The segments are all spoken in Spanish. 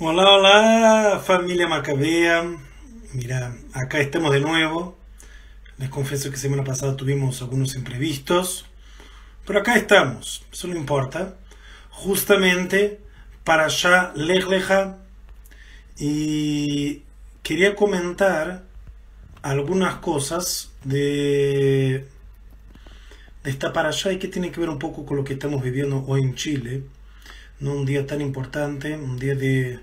Hola, hola, familia Macabea. Mira, acá estamos de nuevo. Les confieso que semana pasada tuvimos algunos imprevistos, pero acá estamos, eso no importa. Justamente para allá Lejleja y quería comentar algunas cosas de, de esta para allá y que tiene que ver un poco con lo que estamos viviendo hoy en Chile. ¿No? Un día tan importante, un día de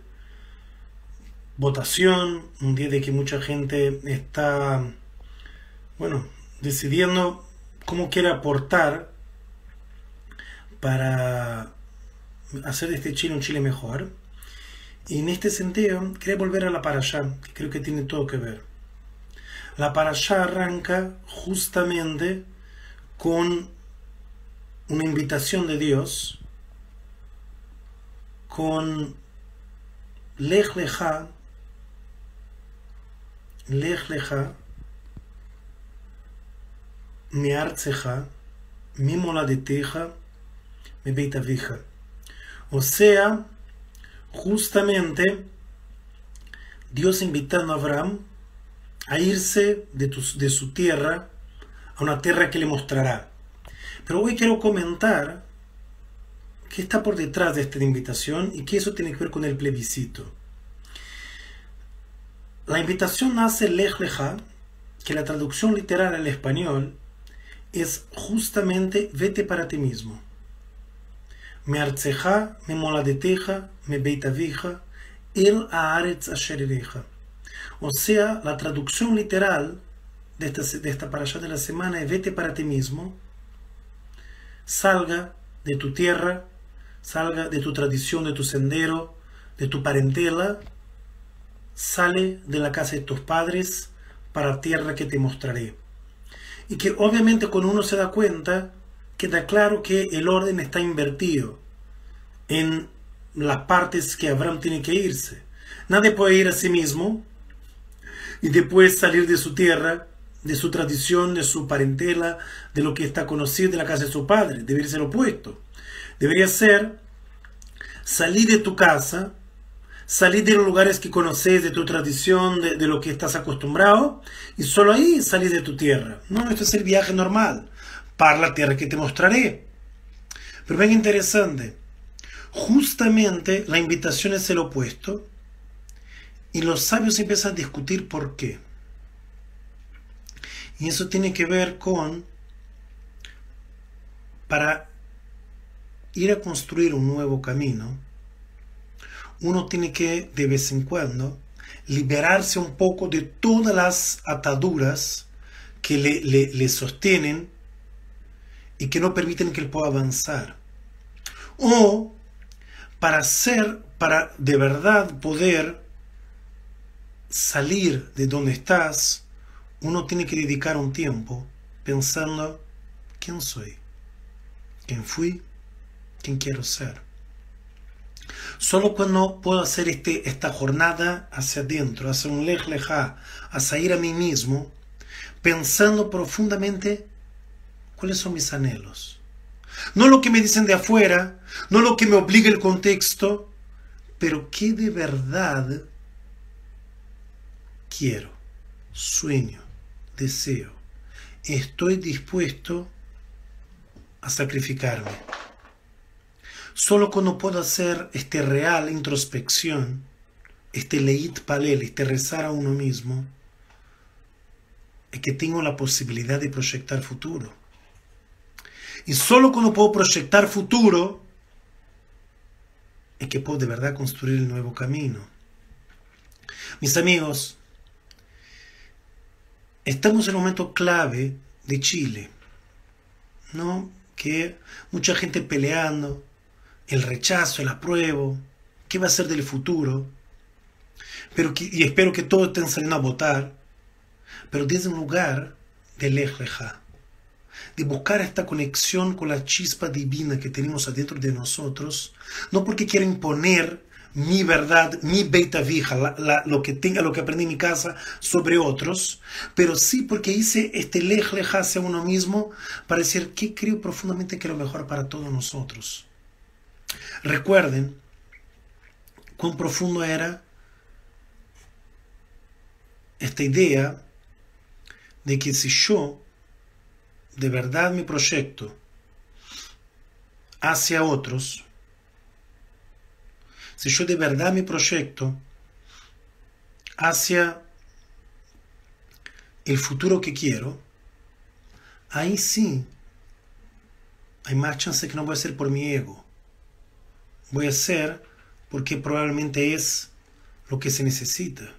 votación, un día de que mucha gente está, bueno, decidiendo cómo quiere aportar para hacer de este Chile un Chile mejor. Y en este sentido, quería volver a la para allá, que creo que tiene todo que ver. La para allá arranca justamente con una invitación de Dios, con Lech Lecha, Lech Lecha, mi arceja, mi moladeteja, mi beitavija. O sea, justamente Dios invitando a Abraham a irse de su tierra a una tierra que le mostrará. Pero hoy quiero comentar qué está por detrás de esta invitación y qué eso tiene que ver con el plebiscito. La invitación nace Lech Lecha, que la traducción literal al español es justamente vete para ti mismo. Me arceja, me moladeteja, me beitavija, el aaretz asherereja. O sea, la traducción literal de esta, de de la semana es vete para ti mismo, salga de tu tierra, salga de tu tradición, de tu sendero, de tu parentela, sale de la casa de tus padres para tierra que te mostraré. Y que obviamente cuando uno se da cuenta, queda claro que el orden está invertido en las partes que Abraham tiene que irse. Nadie puede ir a sí mismo y después salir de su tierra, de su tradición, de su parentela, de lo que está conocido de la casa de su padre. Debería ser opuesto. Debería ser salir de tu casa, salir de los lugares que conoces, de tu tradición, de, lo que estás acostumbrado, y solo ahí salir de tu tierra. No, esto es el viaje normal para la tierra que te mostraré. Pero ven interesante, justamente la invitación es el opuesto, y los sabios empiezan a discutir por qué. Y eso tiene que ver con, para ir a construir un nuevo camino, uno tiene que de vez en cuando liberarse un poco de todas las ataduras que le, le, sostienen y que no permiten que él pueda avanzar. O para ser, para de verdad poder salir de donde estás, uno tiene que dedicar un tiempo pensando quién soy, quién fui, quién quiero ser. Solo cuando puedo hacer este, esta jornada hacia adentro, hacia un lej ir a mí mismo, pensando profundamente cuáles son mis anhelos. No lo que me dicen de afuera, no lo que me obliga el contexto, pero qué de verdad quiero, sueño, deseo. Estoy dispuesto a sacrificarme. Solo cuando puedo hacer este real introspección, este leit palel, este rezar a uno mismo, es que tengo la posibilidad de proyectar futuro. Y solo cuando puedo proyectar futuro, es que puedo de verdad construir el nuevo camino. Mis amigos, estamos en un momento clave de Chile, ¿no? Que mucha gente peleando, el rechazo, el apruebo, qué va a ser del futuro. Pero y espero que todos estén saliendo a votar, pero desde un lugar de leja, de buscar esta conexión con la chispa divina que tenemos adentro de nosotros, no porque quiero imponer mi verdad, mi beta vija, lo que tenga, lo que aprendí en mi casa sobre otros, pero sí porque hice este lej leja hacia uno mismo para decir que creo profundamente que es lo mejor para todos nosotros. Recuerden, cuán profundo era esta idea de que si yo de verdad mi proyecto hacia otros, si yo de verdad mi proyecto hacia el futuro que quiero, ahí sí hay más chance que no a ser por mi ego. Voy a ser porque probablemente es lo que se necesita.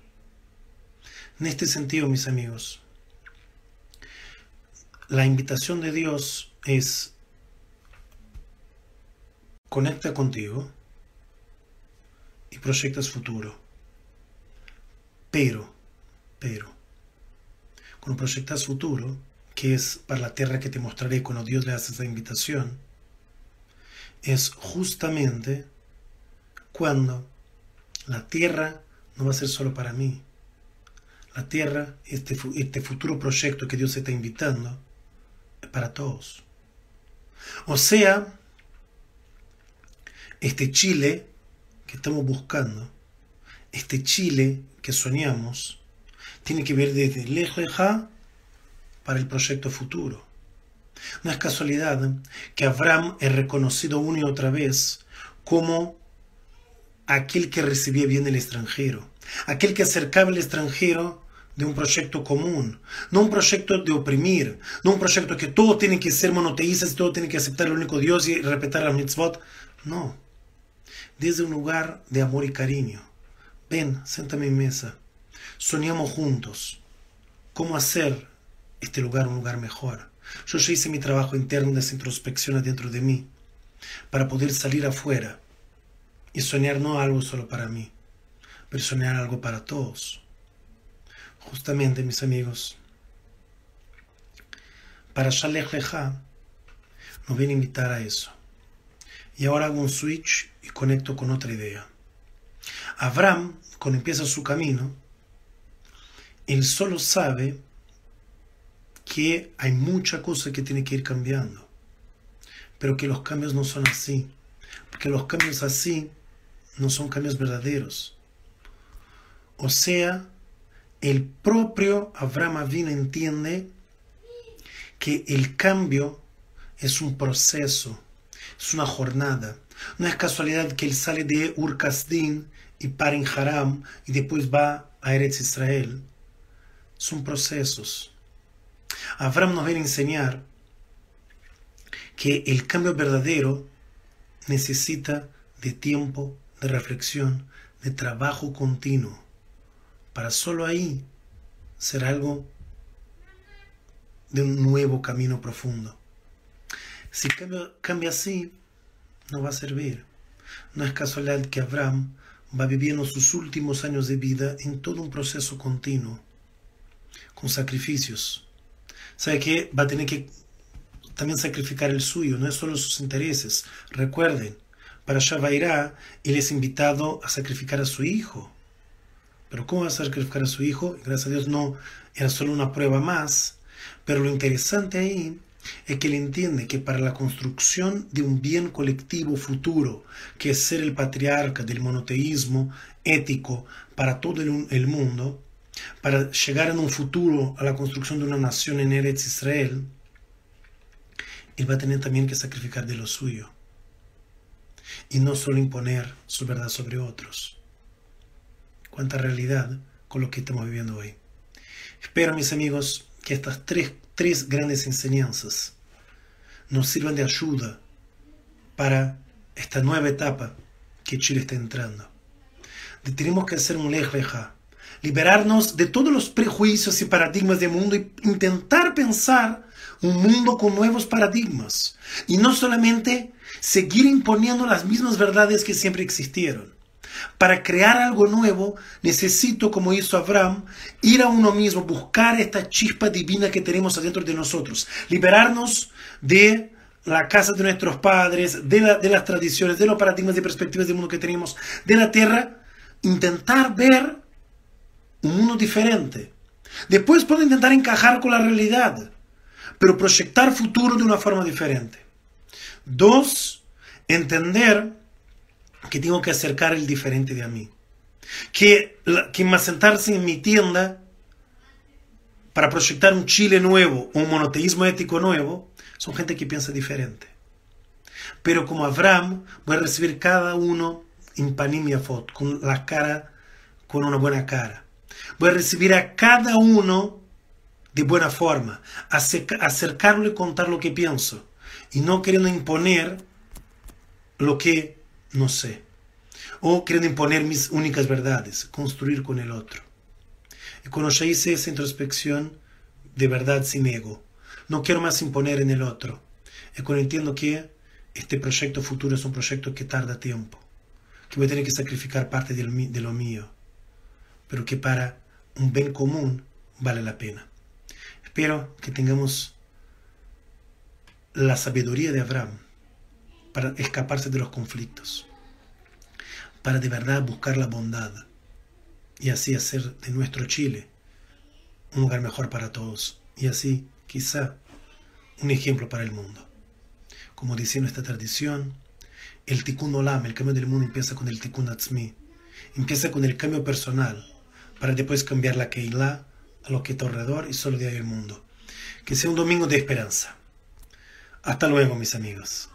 En este sentido, mis amigos, la invitación de Dios es conecta contigo y proyectas futuro. Pero, pero, cuando proyectas futuro, que es para la tierra que te mostraré cuando Dios le hace esa invitación, es justamente cuando la tierra no va a ser solo para mí. La tierra, este, este futuro proyecto que Dios está invitando, es para todos. O sea, este Chile que estamos buscando, este Chile que soñamos, tiene que ver desde lejos para el proyecto futuro. No es casualidad que Abraham es reconocido una y otra vez como aquel que recibía bien el extranjero, aquel que acercaba al extranjero de un proyecto común, no un proyecto de oprimir, no un proyecto que todo tiene que ser monoteístas, todo tiene que aceptar el único Dios y respetar la mitzvot. No, desde un lugar de amor y cariño. Ven, siéntame en mesa. Soñamos juntos cómo hacer este lugar un lugar mejor. Yo ya hice mi trabajo interno de esa introspección dentro de mí para poder salir afuera y soñar no algo solo para mí, pero soñar algo para todos. Justamente, mis amigos, para Shalech Leja nos viene a invitar a eso. Y ahora hago un switch y conecto con otra idea. Abraham, cuando empieza su camino, él solo sabe que hay mucha cosa que tiene que ir cambiando, pero que los cambios no son así, porque los cambios así no son cambios verdaderos. O sea, el propio Abraham Avina entiende que el cambio es un proceso, es una jornada. No es casualidad que él sale de Ur y para en Haram y después va a Eretz Israel. Son procesos. Abraham nos viene a enseñar que el cambio verdadero necesita de tiempo, de reflexión, de trabajo continuo, para solo ahí ser algo de un nuevo camino profundo. Si cambia, cambia así, no va a servir. No es casualidad que Abraham va viviendo sus últimos años de vida en todo un proceso continuo, con sacrificios. ¿Sabe que Va a tener que también sacrificar el suyo, no es solo sus intereses. Recuerden, para Shavairá, él es invitado a sacrificar a su hijo. Pero ¿cómo va a sacrificar a su hijo? Gracias a Dios no era solo una prueba más. Pero lo interesante ahí es que él entiende que para la construcción de un bien colectivo futuro, que es ser el patriarca del monoteísmo ético para todo el, mundo, para llegar en un futuro a la construcción de una nación en Eretz Israel, él va a tener también que sacrificar de lo suyo y no solo imponer su verdad sobre otros. Cuánta realidad con lo que estamos viviendo hoy. Espero, mis amigos, que estas tres, tres grandes enseñanzas nos sirvan de ayuda para esta nueva etapa que Chile está entrando. Tenemos que hacer un leja, liberarnos de todos los prejuicios y paradigmas del mundo e intentar pensar un mundo con nuevos paradigmas. Y no solamente seguir imponiendo las mismas verdades que siempre existieron. Para crear algo nuevo, necesito, como hizo Abraham, ir a uno mismo, buscar esta chispa divina que tenemos adentro de nosotros, liberarnos de la casa de nuestros padres, de, las tradiciones, de los paradigmas y perspectivas del mundo que tenemos, de la tierra, intentar ver un mundo diferente. Después puedo intentar encajar con la realidad, pero proyectar futuro de una forma diferente. Dos, entender que tengo que acercar el diferente de a mí. Que, que más sentarse en mi tienda para proyectar un Chile nuevo, un monoteísmo ético nuevo, son gente que piensa diferente. Pero como Abraham, voy a recibir cada uno en panimia foto, con la cara, con una buena cara. Voy a recibir a cada uno de buena forma, acercarlo y contar lo que pienso, y no queriendo imponer lo que no sé, o queriendo imponer mis únicas verdades, construir con el otro. Y cuando ya hice esa introspección, de verdad sin ego, no quiero más imponer en el otro, y cuando entiendo que este proyecto futuro es un proyecto que tarda tiempo, que voy a tener que sacrificar parte de lo mío, pero que para un bien común vale la pena. Espero que tengamos la sabiduría de Abraham para escaparse de los conflictos, para de verdad buscar la bondad y así hacer de nuestro Chile un lugar mejor para todos y así quizá un ejemplo para el mundo. Como dice nuestra tradición, el tikkun olam, el cambio del mundo empieza con el tikkun atzmi, empieza con el cambio personal para después cambiar la keilah a lo que está alrededor y solo de ahí el mundo. Que sea un domingo de esperanza. Hasta luego, mis amigos.